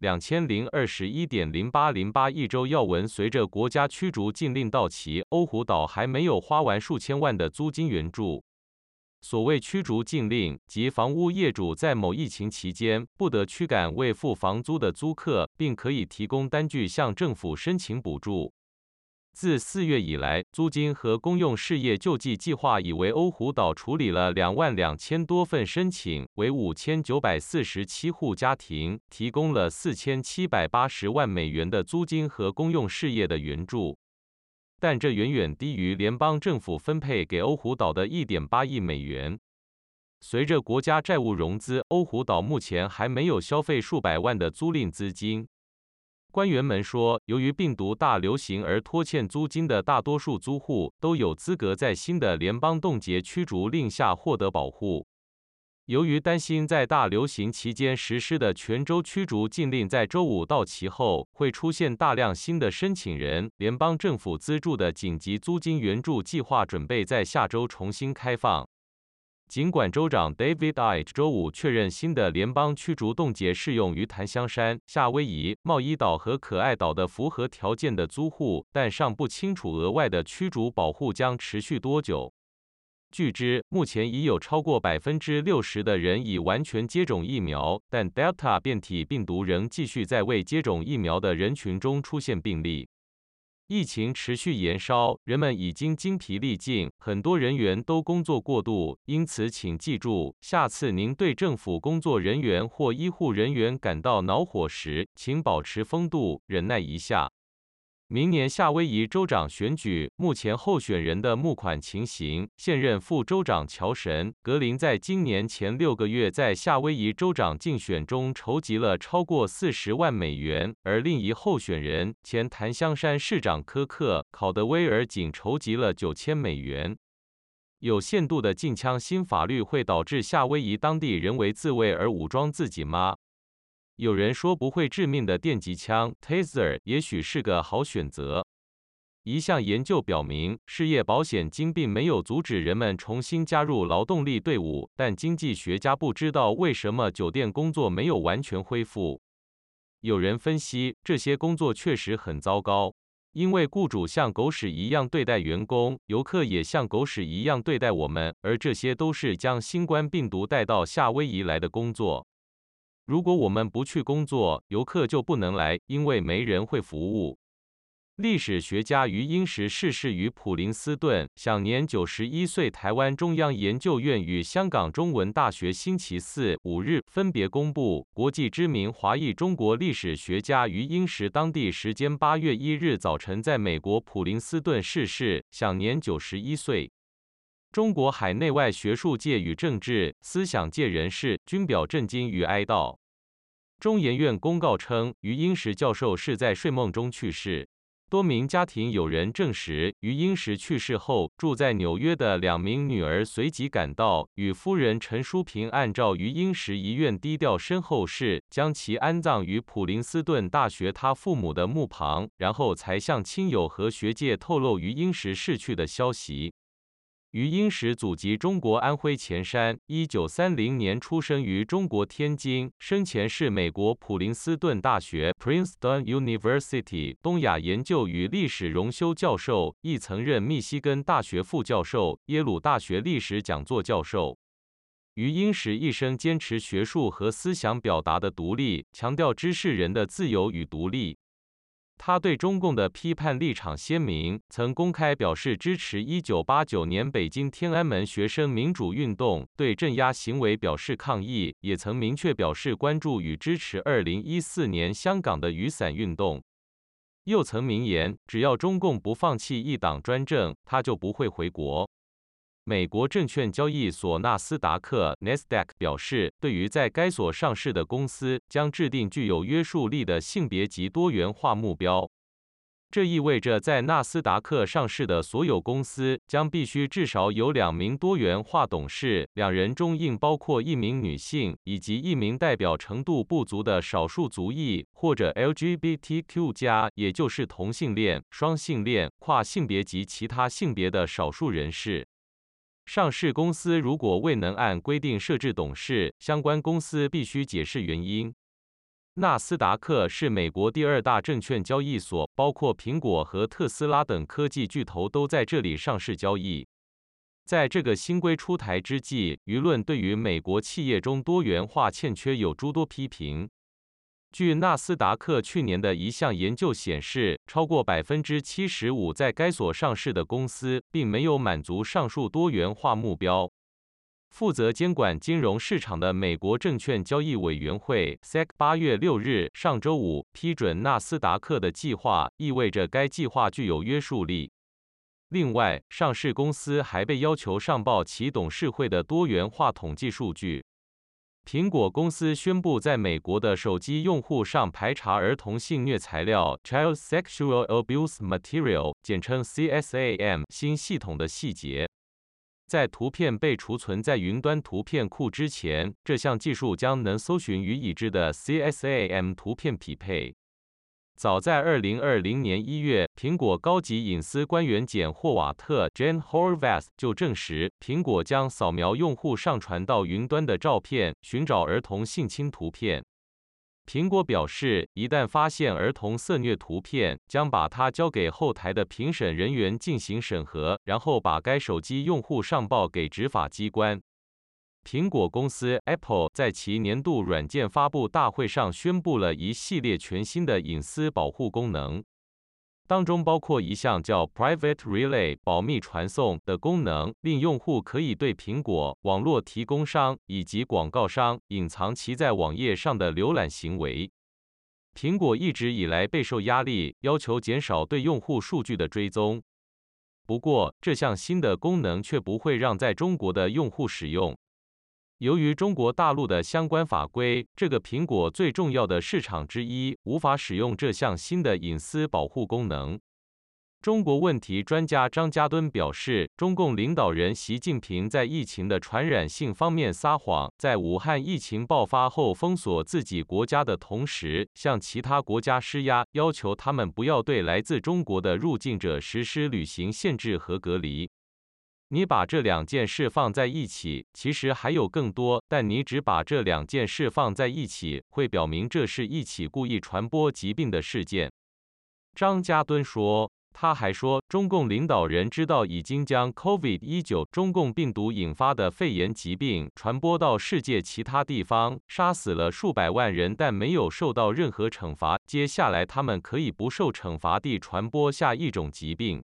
两千零二十一点零八零八一周要闻：随着国家驱逐禁令到期，欧胡岛还没有花完数千万的租金援助。所谓驱逐禁令，即房屋业主在某疫情期间不得驱赶未付房租的租客，并可以提供单据向政府申请补助。自四月以来，租金和公用事业救济计划已为欧胡岛处理了两万两千多份申请，为五千九百四十七户家庭提供了四千七百八十万美元的租金和公用事业的援助，但这远远低于联邦政府分配给欧胡岛的一点八亿美元。随着国家债务融资，欧胡岛目前还没有消费数百万的租赁资金。官员们说，由于病毒大流行而拖欠租金的大多数租户都有资格在新的联邦冻结驱逐令下获得保护。由于担心在大流行期间实施的全州驱逐禁令在周五到期后会出现大量新的申请人，联邦政府资助的紧急租金援助计划准备在下周重新开放。尽管州长 David Ige 周五确认新的联邦驱逐冻结适用于檀香山、夏威夷、茂伊岛和可爱岛的符合条件的租户，但尚不清楚额外的驱逐保护将持续多久。据知，目前已有超过百分之六十的人已完全接种疫苗，但 Delta 变体病毒仍继续在未接种疫苗的人群中出现病例。疫情持续延烧，人们已经精疲力尽，很多人员都工作过度。因此，请记住，下次您对政府工作人员或医护人员感到恼火时，请保持风度，忍耐一下。明年夏威夷州长选举，目前候选人的募款情形。现任副州长乔神·格林在今年前六个月在夏威夷州长竞选中筹集了超过四十万美元，而另一候选人前檀香山市长科克·考德威尔仅筹集了九千美元。有限度的禁枪新法律会导致夏威夷当地人为自卫而武装自己吗？有人说，不会致命的电击枪 Taser 也许是个好选择。一项研究表明，失业保险金并没有阻止人们重新加入劳动力队伍，但经济学家不知道为什么酒店工作没有完全恢复。有人分析，这些工作确实很糟糕，因为雇主像狗屎一样对待员工，游客也像狗屎一样对待我们，而这些都是将新冠病毒带到夏威夷来的工作。如果我们不去工作，游客就不能来，因为没人会服务。历史学家于英时逝世于普林斯顿，享年九十一岁。台湾中央研究院与香港中文大学星期四、五日分别公布，国际知名华裔中国历史学家于英时当地时间八月一日早晨在美国普林斯顿逝世，享年九十一岁。中国海内外学术界与政治思想界人士均表震惊与哀悼。中研院公告称，于英时教授是在睡梦中去世。多名家庭友人证实，于英时去世后，住在纽约的两名女儿随即赶到，与夫人陈淑萍按照于英时遗愿低调身后事，将其安葬于普林斯顿大学他父母的墓旁，然后才向亲友和学界透露于英时逝去的消息。于英时祖籍中国安徽潜山，一九三零年出生于中国天津，生前是美国普林斯顿大学 （Princeton University） 东亚研究与历史荣休教授，亦曾任密西根大学副教授、耶鲁大学历史讲座教授。于英时一生坚持学术和思想表达的独立，强调知识人的自由与独立。他对中共的批判立场鲜明，曾公开表示支持1989年北京天安门学生民主运动，对镇压行为表示抗议，也曾明确表示关注与支持2014年香港的雨伞运动。又曾明言，只要中共不放弃一党专政，他就不会回国。美国证券交易所纳斯达克 （NASDAQ） 表示，对于在该所上市的公司，将制定具有约束力的性别及多元化目标。这意味着，在纳斯达克上市的所有公司将必须至少有两名多元化董事，两人中应包括一名女性，以及一名代表程度不足的少数族裔或者 LGBTQ+，也就是同性恋、双性恋、跨性别及其他性别的少数人士。上市公司如果未能按规定设置董事，相关公司必须解释原因。纳斯达克是美国第二大证券交易所，包括苹果和特斯拉等科技巨头都在这里上市交易。在这个新规出台之际，舆论对于美国企业中多元化欠缺有诸多批评。据纳斯达克去年的一项研究显示，超过百分之七十五在该所上市的公司并没有满足上述多元化目标。负责监管金融市场的美国证券交易委员会 （SEC） 八月六日上周五批准纳斯达克的计划，意味着该计划具有约束力。另外，上市公司还被要求上报其董事会的多元化统计数据。苹果公司宣布在美国的手机用户上排查儿童性虐材料 （Child Sexual Abuse Material，简称 CSAM） 新系统的细节。在图片被储存在云端图片库之前，这项技术将能搜寻与已知的 CSAM 图片匹配。早在2020年1月，苹果高级隐私官员简·霍瓦特 （Jan Horvath） 就证实，苹果将扫描用户上传到云端的照片，寻找儿童性侵图片。苹果表示，一旦发现儿童色虐图片，将把它交给后台的评审人员进行审核，然后把该手机用户上报给执法机关。苹果公司 Apple 在其年度软件发布大会上宣布了一系列全新的隐私保护功能。当中包括一项叫 Private Relay 保密传送的功能，令用户可以对苹果、网络提供商以及广告商隐藏其在网页上的浏览行为。苹果一直以来备受压力，要求减少对用户数据的追踪。不过，这项新的功能却不会让在中国的用户使用。由于中国大陆的相关法规，这个苹果最重要的市场之一无法使用这项新的隐私保护功能。中国问题专家张家敦表示，中共领导人习近平在疫情的传染性方面撒谎，在武汉疫情爆发后封锁自己国家的同时，向其他国家施压，要求他们不要对来自中国的入境者实施旅行限制和隔离。你把这两件事放在一起，其实还有更多，但你只把这两件事放在一起，会表明这是一起故意传播疾病的事件。张家敦说，他还说，中共领导人知道已经将 COVID-19 中共病毒引发的肺炎疾病传播到世界其他地方，杀死了数百万人，但没有受到任何惩罚。接下来，他们可以不受惩罚地传播下一种疾病。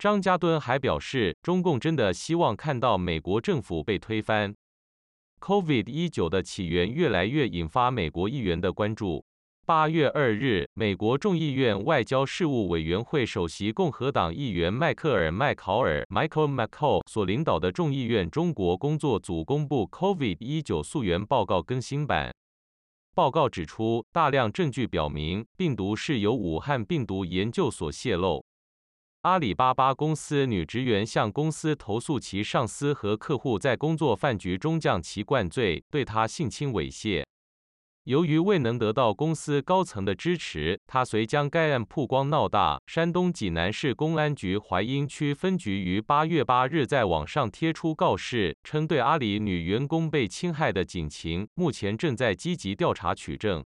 张家敦还表示，中共真的希望看到美国政府被推翻。COVID-19 的起源越来越引发美国议员的关注。八月二日，美国众议院外交事务委员会首席共和党议员迈克尔·麦考尔 （Michael McCaul） 所领导的众议院中国工作组公布 COVID-19 溯源报告更新版。报告指出，大量证据表明，病毒是由武汉病毒研究所泄露。阿里巴巴公司女职员向公司投诉其上司和客户在工作饭局中将其灌醉，对她性侵猥亵。由于未能得到公司高层的支持，她遂将该案曝光闹大。山东济南市公安局淮阴区分局于八月八日在网上贴出告示，称对阿里女员工被侵害的警情，目前正在积极调查取证。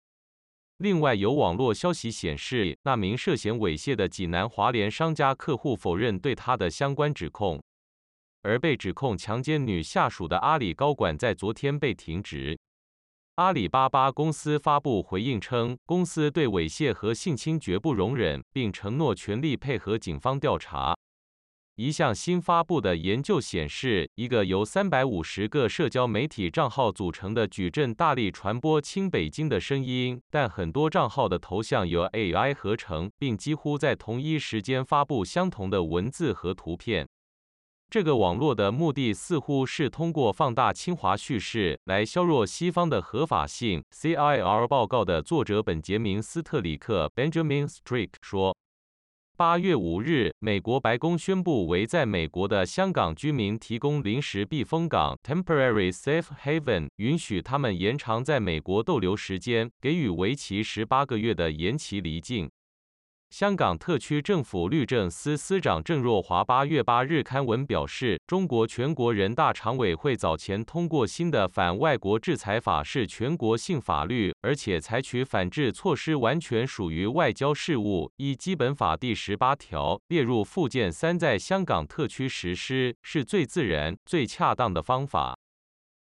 另外，有网络消息显示，那名涉嫌猥亵的济南华联商家客户否认对他的相关指控，而被指控强奸女下属的阿里高管在昨天被停职。阿里巴巴公司发布回应称，公司对猥亵和性侵绝不容忍，并承诺全力配合警方调查。一项新发布的研究显示，一个由三百五十个社交媒体账号组成的矩阵大力传播亲北京的声音，但很多账号的头像由 AI 合成，并几乎在同一时间发布相同的文字和图片。这个网络的目的似乎是通过放大侵华叙事来削弱西方的合法性。CIR 报告的作者本杰明·斯特里克 （Benjamin Strick） 说。八月五日，美国白宫宣布为在美国的香港居民提供临时避风港 （Temporary Safe Haven），允许他们延长在美国逗留时间，给予为期十八个月的延期离境。香港特区政府律政司司长郑若骅八月八日刊文表示，中国全国人大常委会早前通过新的反外国制裁法是全国性法律，而且采取反制措施完全属于外交事务。依基本法第十八条列入附件三，在香港特区实施是最自然、最恰当的方法。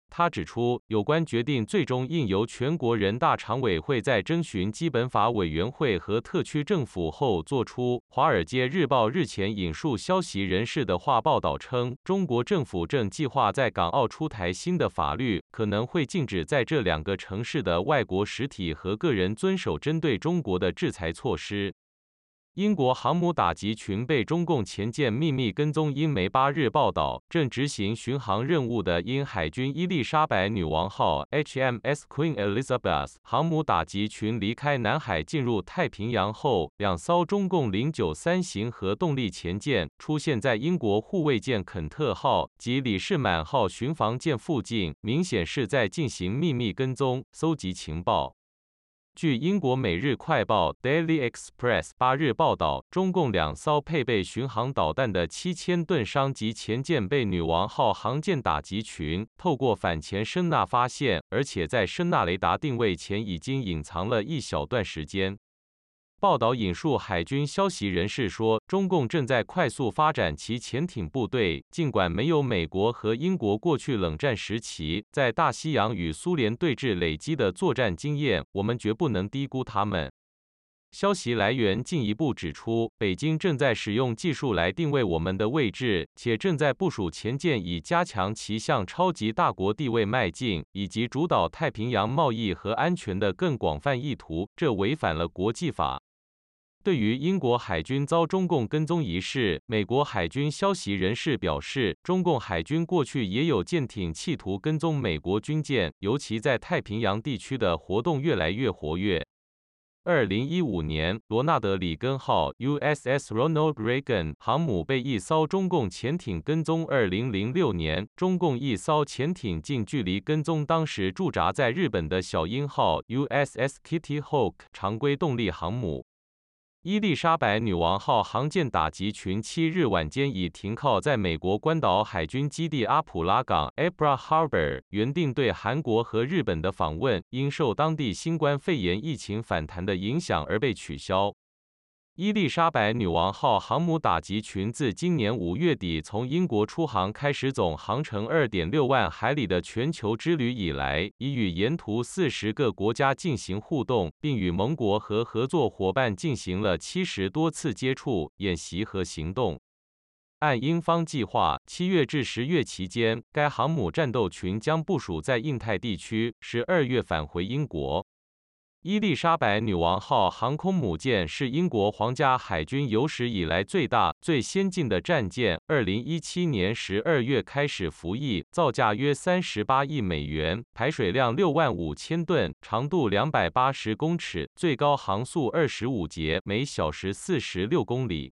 他指出，有关决定最终应由全国人大常委会在征询基本法委员会和特区政府后作出。《华尔街日报》日前引述消息人士的话报道称，中国政府正计划在港澳出台新的法律，可能会禁止在这两个城市的外国实体和个人遵守针对中国的制裁措施。英国航母打击群被中共前舰秘密跟踪。英媒八日报道，正执行巡航任务的英海军伊丽莎白女王号 （HMS Queen Elizabeth） 航母打击群离开南海进入太平洋后，两艘中共零九三型核动力潜舰出现在英国护卫舰肯特号及李士满号巡防舰附近，明显是在进行秘密跟踪、搜集情报。据英国《每日快报》（Daily Express） 八日报道，中共两艘配备巡航导弹的七千吨商级前舰被女王号航舰打击群透过反潜声呐发现，而且在声呐雷达定位前已经隐藏了一小段时间。报道引述海军消息人士说，中共正在快速发展其潜艇部队。尽管没有美国和英国过去冷战时期在大西洋与苏联对峙累积的作战经验，我们绝不能低估他们。消息来源进一步指出，北京正在使用技术来定位我们的位置，且正在部署潜舰以加强其向超级大国地位迈进，以及主导太平洋贸易和安全的更广泛意图。这违反了国际法。对于英国海军遭中共跟踪一事，美国海军消息人士表示，中共海军过去也有舰艇企图跟踪美国军舰，尤其在太平洋地区的活动越来越活跃。二零一五年，罗纳德·里根号 （USS Ronald Reagan） 航母被一艘中共潜艇跟踪。二零零六年，中共一艘潜艇近距离跟踪当时驻扎在日本的小鹰号 （USS Kitty Hawk） 常规动力航母。伊丽莎白女王号航舰打击群七日晚间已停靠在美国关岛海军基地阿普拉港 （Abra Harbor） 原定对韩国和日本的访问，因受当地新冠肺炎疫情反弹的影响而被取消。伊丽莎白女王号航母打击群自今年五月底从英国出航开始总航程二点六万海里的全球之旅以来，已与沿途四十个国家进行互动，并与盟国和合作伙伴进行了七十多次接触、演习和行动。按英方计划，七月至十月期间，该航母战斗群将部署在印太地区，十二月返回英国。伊丽莎白女王号航空母舰是英国皇家海军有史以来最大、最先进的战舰。二零一七年十二月开始服役，造价约三十八亿美元，排水量六万五千吨，长度两百八十公尺，最高航速二十五节，每小时四十六公里。